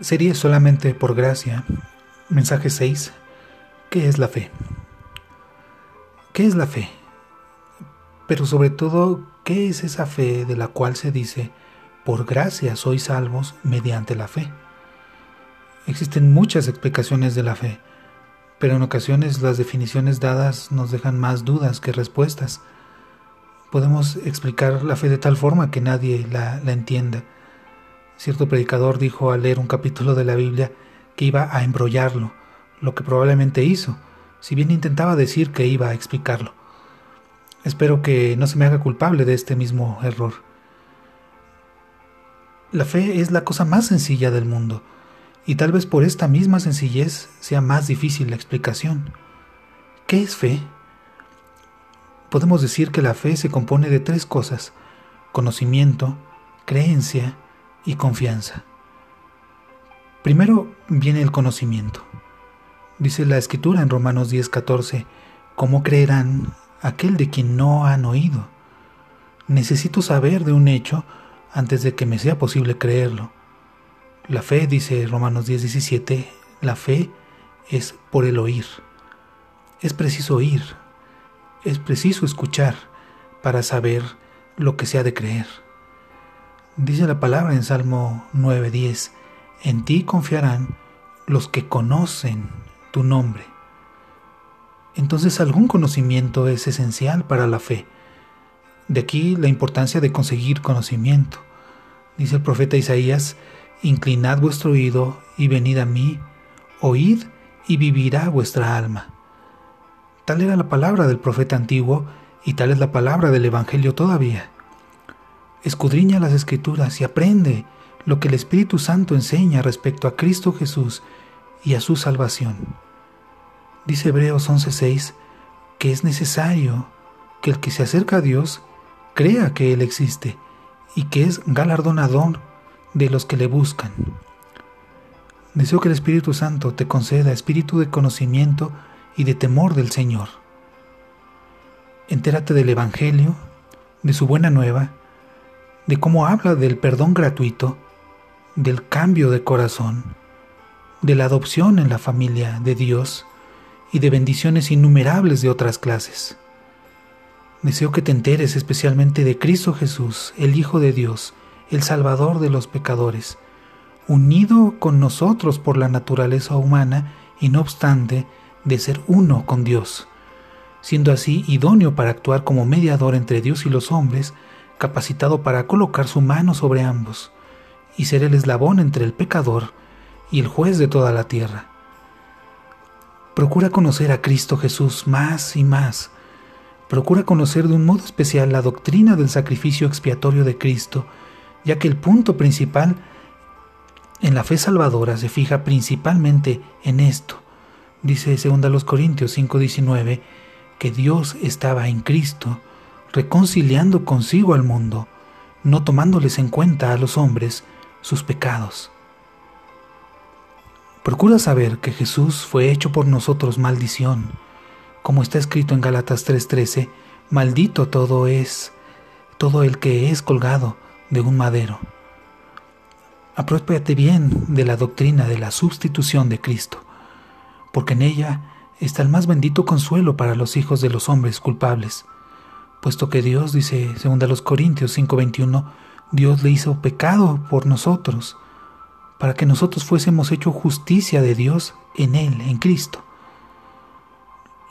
Sería solamente por gracia. Mensaje 6. ¿Qué es la fe? ¿Qué es la fe? Pero sobre todo, ¿qué es esa fe de la cual se dice, por gracia sois salvos mediante la fe? Existen muchas explicaciones de la fe, pero en ocasiones las definiciones dadas nos dejan más dudas que respuestas. Podemos explicar la fe de tal forma que nadie la, la entienda Cierto predicador dijo al leer un capítulo de la Biblia que iba a embrollarlo, lo que probablemente hizo, si bien intentaba decir que iba a explicarlo. Espero que no se me haga culpable de este mismo error. La fe es la cosa más sencilla del mundo, y tal vez por esta misma sencillez sea más difícil la explicación. ¿Qué es fe? Podemos decir que la fe se compone de tres cosas, conocimiento, creencia y confianza. Primero viene el conocimiento. Dice la escritura en Romanos 10:14, ¿cómo creerán aquel de quien no han oído? Necesito saber de un hecho antes de que me sea posible creerlo. La fe, dice Romanos 10:17, la fe es por el oír. Es preciso oír, es preciso escuchar para saber lo que se ha de creer. Dice la palabra en Salmo 9:10, en ti confiarán los que conocen tu nombre. Entonces algún conocimiento es esencial para la fe. De aquí la importancia de conseguir conocimiento. Dice el profeta Isaías, inclinad vuestro oído y venid a mí, oíd y vivirá vuestra alma. Tal era la palabra del profeta antiguo y tal es la palabra del Evangelio todavía. Escudriña las escrituras y aprende lo que el Espíritu Santo enseña respecto a Cristo Jesús y a su salvación. Dice Hebreos 11:6 que es necesario que el que se acerca a Dios crea que Él existe y que es galardonador de los que le buscan. Deseo que el Espíritu Santo te conceda espíritu de conocimiento y de temor del Señor. Entérate del Evangelio, de su buena nueva, de cómo habla del perdón gratuito, del cambio de corazón, de la adopción en la familia de Dios y de bendiciones innumerables de otras clases. Deseo que te enteres especialmente de Cristo Jesús, el Hijo de Dios, el Salvador de los pecadores, unido con nosotros por la naturaleza humana y no obstante de ser uno con Dios, siendo así idóneo para actuar como mediador entre Dios y los hombres, capacitado para colocar su mano sobre ambos y ser el eslabón entre el pecador y el juez de toda la tierra. Procura conocer a Cristo Jesús más y más. Procura conocer de un modo especial la doctrina del sacrificio expiatorio de Cristo, ya que el punto principal en la fe salvadora se fija principalmente en esto. Dice 2 Corintios 5:19 que Dios estaba en Cristo reconciliando consigo al mundo, no tomándoles en cuenta a los hombres sus pecados. Procura saber que Jesús fue hecho por nosotros maldición, como está escrito en Galatas 3:13, maldito todo es, todo el que es colgado de un madero. Apropiate bien de la doctrina de la sustitución de Cristo, porque en ella está el más bendito consuelo para los hijos de los hombres culpables puesto que Dios, dice 2 Corintios 5:21, Dios le hizo pecado por nosotros, para que nosotros fuésemos hecho justicia de Dios en Él, en Cristo.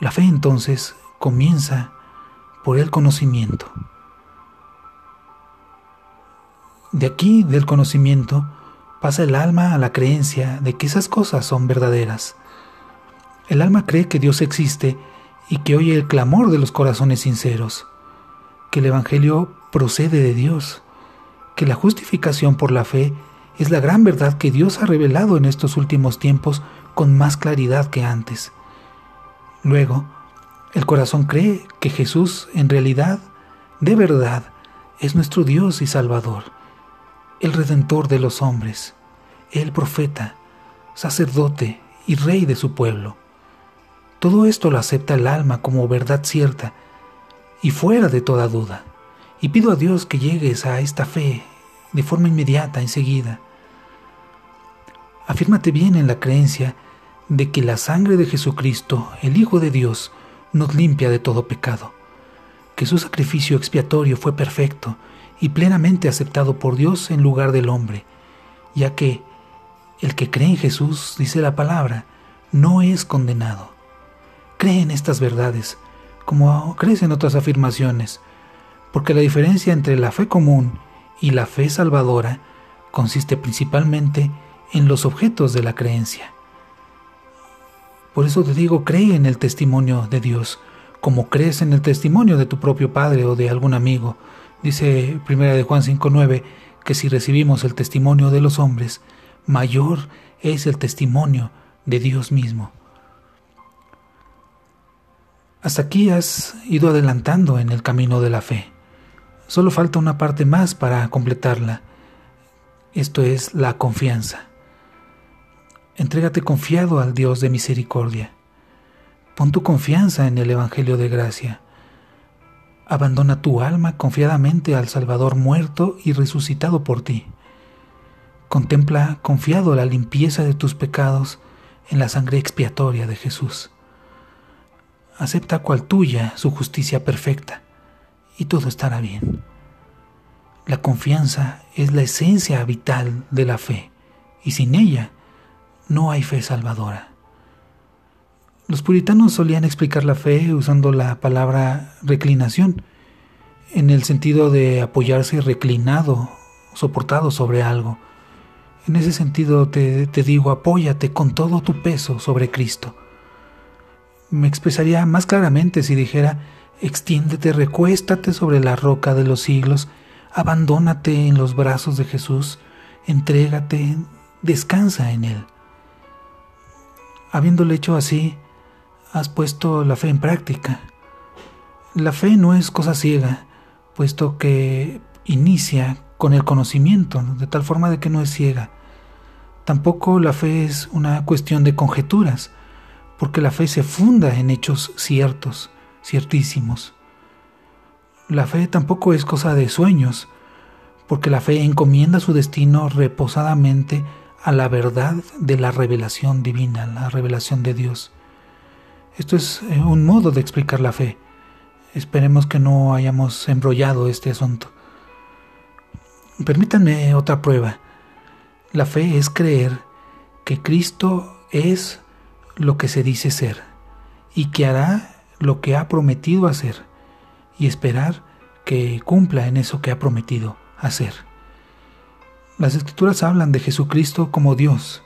La fe entonces comienza por el conocimiento. De aquí, del conocimiento, pasa el alma a la creencia de que esas cosas son verdaderas. El alma cree que Dios existe y que oye el clamor de los corazones sinceros que el Evangelio procede de Dios, que la justificación por la fe es la gran verdad que Dios ha revelado en estos últimos tiempos con más claridad que antes. Luego, el corazón cree que Jesús en realidad, de verdad, es nuestro Dios y Salvador, el Redentor de los hombres, el profeta, sacerdote y rey de su pueblo. Todo esto lo acepta el alma como verdad cierta y fuera de toda duda. Y pido a Dios que llegues a esta fe de forma inmediata, enseguida. Afírmate bien en la creencia de que la sangre de Jesucristo, el Hijo de Dios, nos limpia de todo pecado, que su sacrificio expiatorio fue perfecto y plenamente aceptado por Dios en lugar del hombre, ya que el que cree en Jesús, dice la palabra, no es condenado. Cree en estas verdades, como crees en otras afirmaciones, porque la diferencia entre la fe común y la fe salvadora consiste principalmente en los objetos de la creencia. Por eso te digo, cree en el testimonio de Dios, como crees en el testimonio de tu propio padre o de algún amigo. Dice 1 de Juan 5:9 que si recibimos el testimonio de los hombres, mayor es el testimonio de Dios mismo. Hasta aquí has ido adelantando en el camino de la fe. Solo falta una parte más para completarla. Esto es la confianza. Entrégate confiado al Dios de misericordia. Pon tu confianza en el Evangelio de gracia. Abandona tu alma confiadamente al Salvador muerto y resucitado por ti. Contempla confiado la limpieza de tus pecados en la sangre expiatoria de Jesús. Acepta cual tuya su justicia perfecta y todo estará bien. La confianza es la esencia vital de la fe y sin ella no hay fe salvadora. Los puritanos solían explicar la fe usando la palabra reclinación, en el sentido de apoyarse reclinado, soportado sobre algo. En ese sentido te, te digo, apóyate con todo tu peso sobre Cristo. Me expresaría más claramente si dijera, Extiéndete, recuéstate sobre la roca de los siglos, abandónate en los brazos de Jesús, entrégate, descansa en Él. Habiéndolo hecho así, has puesto la fe en práctica. La fe no es cosa ciega, puesto que inicia con el conocimiento, de tal forma de que no es ciega. Tampoco la fe es una cuestión de conjeturas, porque la fe se funda en hechos ciertos ciertísimos. La fe tampoco es cosa de sueños, porque la fe encomienda su destino reposadamente a la verdad de la revelación divina, la revelación de Dios. Esto es eh, un modo de explicar la fe. Esperemos que no hayamos embrollado este asunto. Permítanme otra prueba. La fe es creer que Cristo es lo que se dice ser y que hará lo que ha prometido hacer y esperar que cumpla en eso que ha prometido hacer. Las escrituras hablan de Jesucristo como Dios,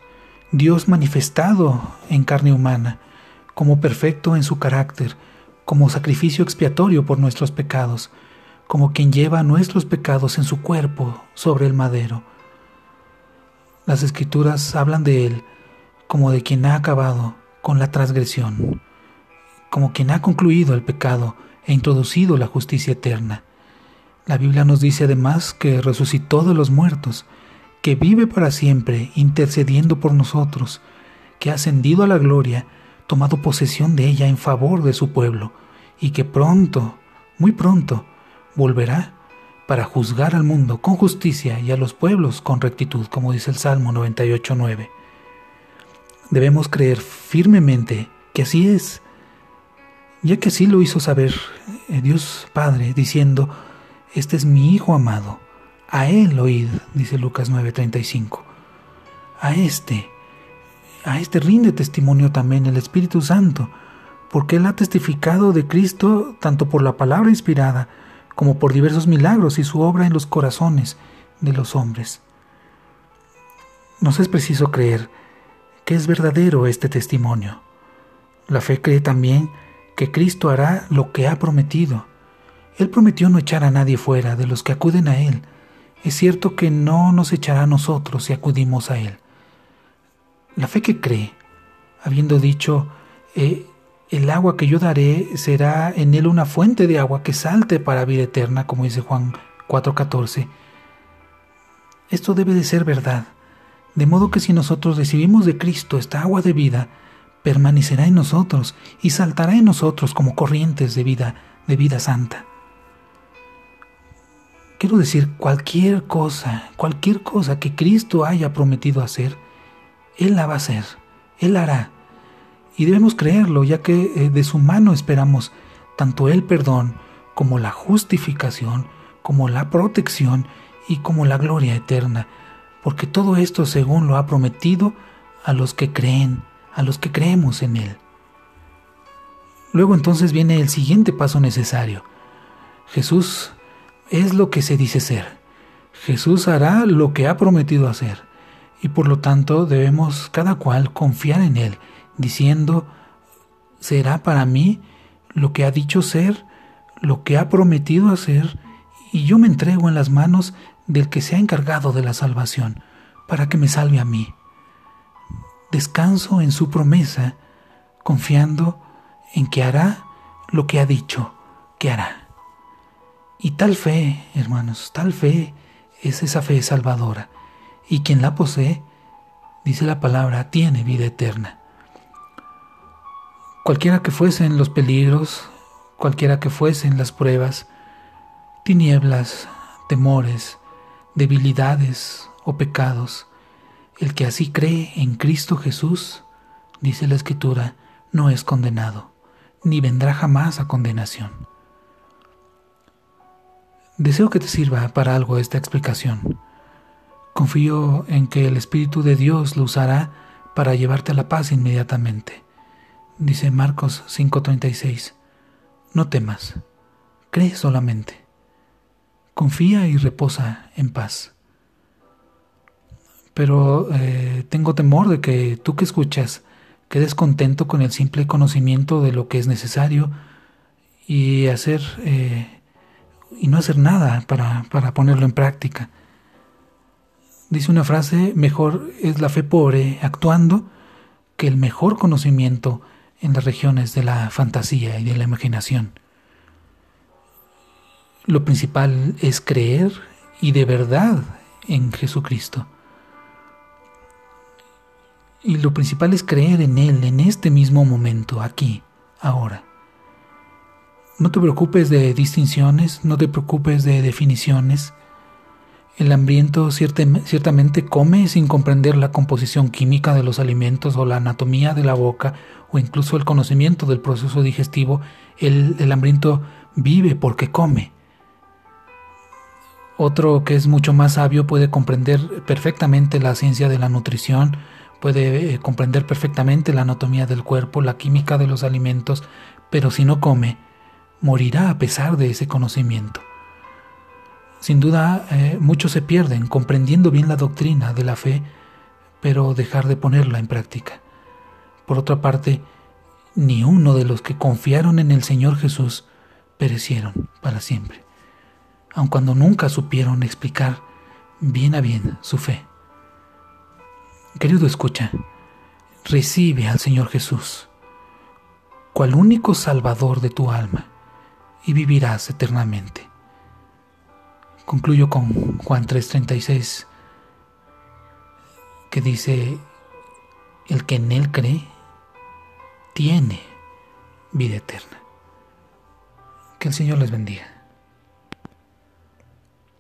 Dios manifestado en carne humana, como perfecto en su carácter, como sacrificio expiatorio por nuestros pecados, como quien lleva nuestros pecados en su cuerpo sobre el madero. Las escrituras hablan de Él como de quien ha acabado con la transgresión como quien ha concluido el pecado e introducido la justicia eterna. La Biblia nos dice además que resucitó de los muertos, que vive para siempre intercediendo por nosotros, que ha ascendido a la gloria, tomado posesión de ella en favor de su pueblo, y que pronto, muy pronto, volverá para juzgar al mundo con justicia y a los pueblos con rectitud, como dice el Salmo 98.9. Debemos creer firmemente que así es, ya que así lo hizo saber eh, Dios Padre, diciendo, Este es mi Hijo amado, a Él oíd, dice Lucas 9:35. A este, a este rinde testimonio también el Espíritu Santo, porque Él ha testificado de Cristo tanto por la palabra inspirada como por diversos milagros y su obra en los corazones de los hombres. Nos es preciso creer que es verdadero este testimonio. La fe cree también que Cristo hará lo que ha prometido. Él prometió no echar a nadie fuera de los que acuden a Él. Es cierto que no nos echará a nosotros si acudimos a Él. La fe que cree, habiendo dicho, eh, el agua que yo daré será en Él una fuente de agua que salte para vida eterna, como dice Juan 4:14. Esto debe de ser verdad, de modo que si nosotros recibimos de Cristo esta agua de vida, permanecerá en nosotros y saltará en nosotros como corrientes de vida, de vida santa. Quiero decir, cualquier cosa, cualquier cosa que Cristo haya prometido hacer, Él la va a hacer, Él la hará. Y debemos creerlo, ya que eh, de su mano esperamos tanto el perdón como la justificación, como la protección y como la gloria eterna, porque todo esto según lo ha prometido a los que creen, a los que creemos en Él. Luego entonces viene el siguiente paso necesario. Jesús es lo que se dice ser. Jesús hará lo que ha prometido hacer. Y por lo tanto debemos cada cual confiar en Él, diciendo, será para mí lo que ha dicho ser, lo que ha prometido hacer, y yo me entrego en las manos del que se ha encargado de la salvación, para que me salve a mí. Descanso en su promesa, confiando en que hará lo que ha dicho que hará. Y tal fe, hermanos, tal fe es esa fe salvadora. Y quien la posee, dice la palabra, tiene vida eterna. Cualquiera que fuesen los peligros, cualquiera que fuesen las pruebas, tinieblas, temores, debilidades o pecados, el que así cree en Cristo Jesús, dice la Escritura, no es condenado, ni vendrá jamás a condenación. Deseo que te sirva para algo esta explicación. Confío en que el Espíritu de Dios lo usará para llevarte a la paz inmediatamente. Dice Marcos 5:36, no temas, cree solamente. Confía y reposa en paz. Pero eh, tengo temor de que tú que escuchas quedes contento con el simple conocimiento de lo que es necesario y hacer eh, y no hacer nada para, para ponerlo en práctica. Dice una frase, mejor es la fe pobre actuando que el mejor conocimiento en las regiones de la fantasía y de la imaginación. Lo principal es creer y de verdad en Jesucristo. Y lo principal es creer en Él en este mismo momento, aquí, ahora. No te preocupes de distinciones, no te preocupes de definiciones. El hambriento ciertamente come sin comprender la composición química de los alimentos o la anatomía de la boca o incluso el conocimiento del proceso digestivo. El, el hambriento vive porque come. Otro que es mucho más sabio puede comprender perfectamente la ciencia de la nutrición, puede eh, comprender perfectamente la anatomía del cuerpo, la química de los alimentos, pero si no come, morirá a pesar de ese conocimiento. Sin duda, eh, muchos se pierden comprendiendo bien la doctrina de la fe, pero dejar de ponerla en práctica. Por otra parte, ni uno de los que confiaron en el Señor Jesús perecieron para siempre, aun cuando nunca supieron explicar bien a bien su fe. Querido escucha, recibe al Señor Jesús, cual único Salvador de tu alma y vivirás eternamente. Concluyo con Juan 3:36, que dice, el que en Él cree, tiene vida eterna. Que el Señor les bendiga.